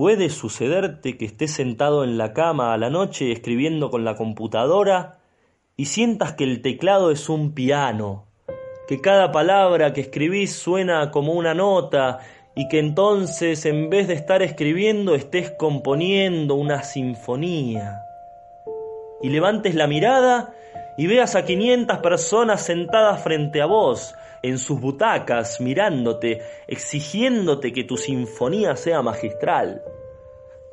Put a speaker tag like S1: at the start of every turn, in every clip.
S1: ¿Puede sucederte que estés sentado en la cama a la noche escribiendo con la computadora y sientas que el teclado es un piano, que cada palabra que escribís suena como una nota y que entonces en vez de estar escribiendo estés componiendo una sinfonía? Y levantes la mirada y veas a 500 personas sentadas frente a vos, en sus butacas, mirándote, exigiéndote que tu sinfonía sea magistral.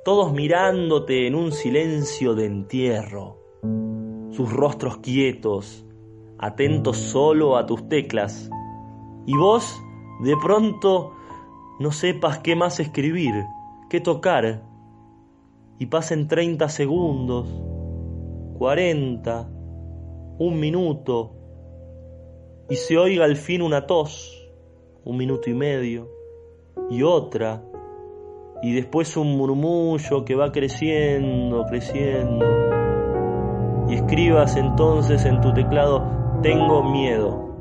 S1: Todos mirándote en un silencio de entierro, sus rostros quietos, atentos solo a tus teclas. Y vos, de pronto, no sepas qué más escribir, qué tocar. Y pasen 30 segundos, 40, un minuto, y se oiga al fin una tos, un minuto y medio, y otra, y después un murmullo que va creciendo, creciendo, y escribas entonces en tu teclado, tengo miedo,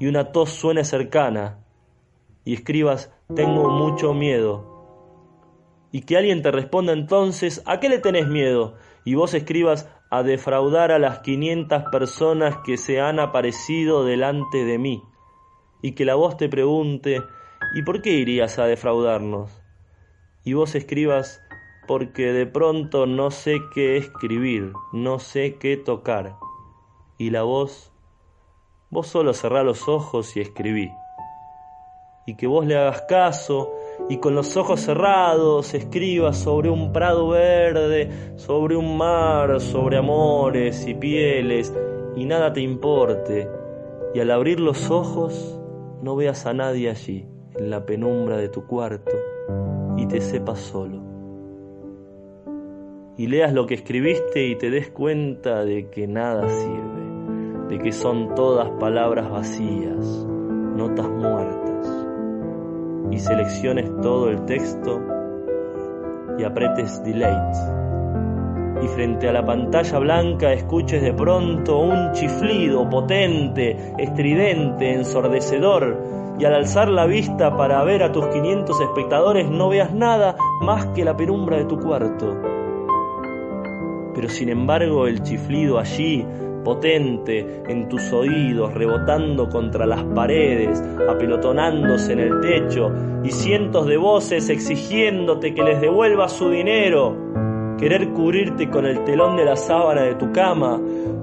S1: y una tos suene cercana, y escribas, tengo mucho miedo, y que alguien te responda entonces, ¿a qué le tenés miedo? Y vos escribas, a defraudar a las 500 personas que se han aparecido delante de mí. Y que la voz te pregunte, ¿y por qué irías a defraudarnos? Y vos escribas, porque de pronto no sé qué escribir, no sé qué tocar. Y la voz, vos solo cerrá los ojos y escribí. Y que vos le hagas caso, y con los ojos cerrados escribas sobre un prado verde, sobre un mar, sobre amores y pieles, y nada te importe, y al abrir los ojos no veas a nadie allí, en la penumbra de tu cuarto, y te sepas solo. Y leas lo que escribiste y te des cuenta de que nada sirve, de que son todas palabras vacías, notas y selecciones todo el texto y apretes delete. Y frente a la pantalla blanca escuches de pronto un chiflido potente, estridente, ensordecedor, y al alzar la vista para ver a tus 500 espectadores no veas nada más que la penumbra de tu cuarto. Pero sin embargo el chiflido allí, potente en tus oídos, rebotando contra las paredes, apelotonándose en el techo, y cientos de voces exigiéndote que les devuelvas su dinero, querer cubrirte con el telón de la sábana de tu cama,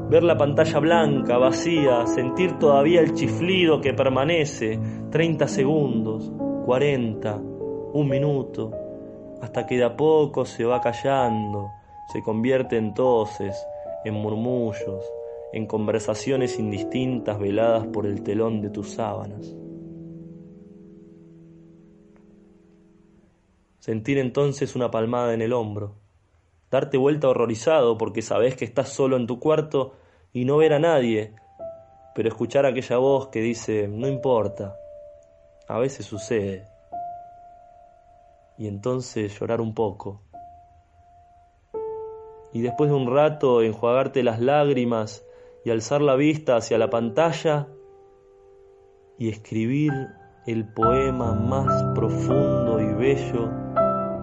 S1: ver la pantalla blanca, vacía, sentir todavía el chiflido que permanece, 30 segundos, 40, un minuto, hasta que de a poco se va callando, se convierte entonces en murmullos, en conversaciones indistintas veladas por el telón de tus sábanas. Sentir entonces una palmada en el hombro, darte vuelta horrorizado porque sabes que estás solo en tu cuarto y no ver a nadie, pero escuchar aquella voz que dice, no importa, a veces sucede, y entonces llorar un poco. Y después de un rato enjuagarte las lágrimas y alzar la vista hacia la pantalla y escribir el poema más profundo y bello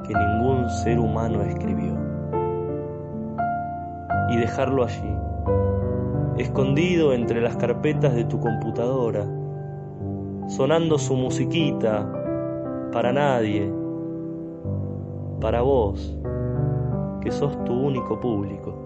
S1: que ningún ser humano escribió. Y dejarlo allí, escondido entre las carpetas de tu computadora, sonando su musiquita para nadie, para vos, que sos tu único público.